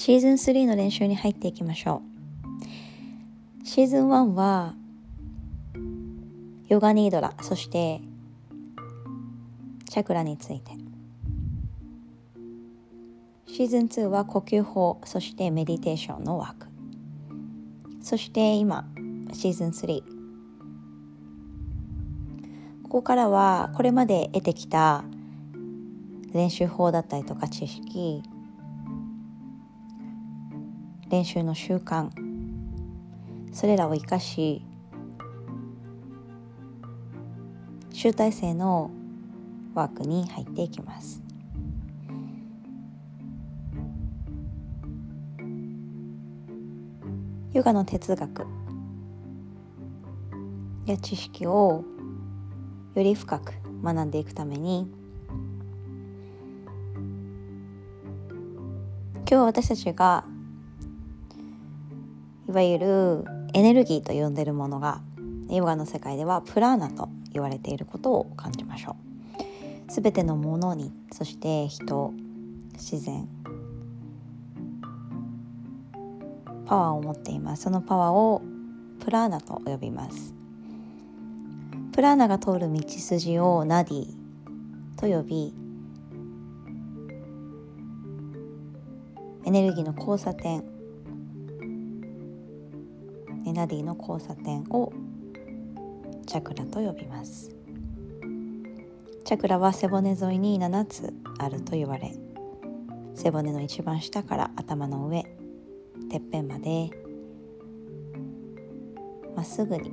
シーズン3の練習に入っていきましょう。シーズン1はヨガニードラそしてチャクラについて。シーズン2は呼吸法そしてメディテーションのワーク。そして今シーズン3ここからはこれまで得てきた練習法だったりとか知識練習の習慣。それらを生かし集大成のワークに入っていきます。ヨガの哲学。や知識をより深く学んでいくために今日私たちがいわゆるエネルギーと呼んでいるものがヨガの世界ではプラーナと言われていることを感じましょう。すべてのものにそして人自然パワーを持っていますそのパワーをプラーナと呼びますプラーナが通る道筋をナディと呼びエネルギーの交差点ナディの交差点をチャクラと呼びます。チャクラは背骨沿いに7つあると言われ背骨の一番下から頭の上てっぺんまでまっすぐに。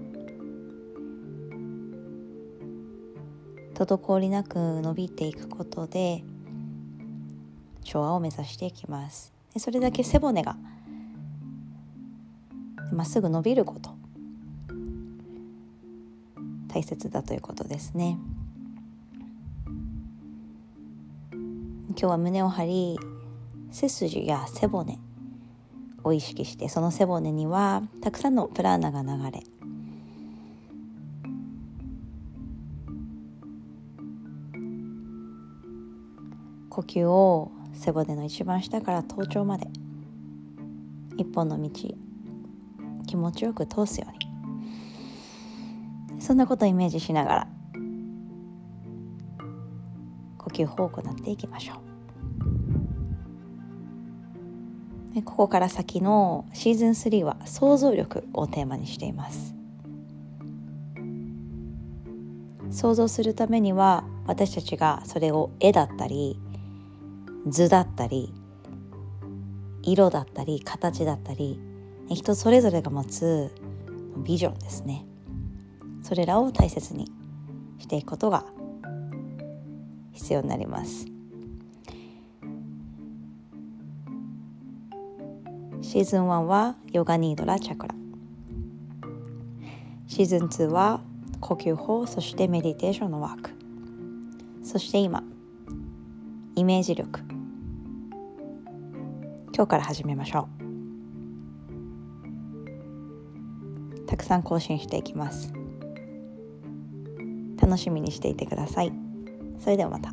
滞りなく伸びていくことで調和を目指していきます。でそれだけ背骨がまっすぐ伸びること。大切だということですね。今日は胸を張り背筋や背骨を意識してその背骨にはたくさんのプラーナが流れ呼吸を背骨の一番下から頭頂まで一本の道気持ちよく通すように。そんなことをイメージしながら呼吸法を行っていきましょう。でここから先のシーズン3は想像力をテーマにしています。想像するためには私たちがそれを絵だったり図だったり色だったり形だったり人それぞれが持つビジョンですね。それらを大切にしていくことが必要になります。シーズン1はヨガニードラチャクラ。シーズン2は呼吸法そしてメディテーションのワーク。そして今イメージ力。今日から始めましょう。たくさん更新していきます。楽しみにしていてください。それではまた。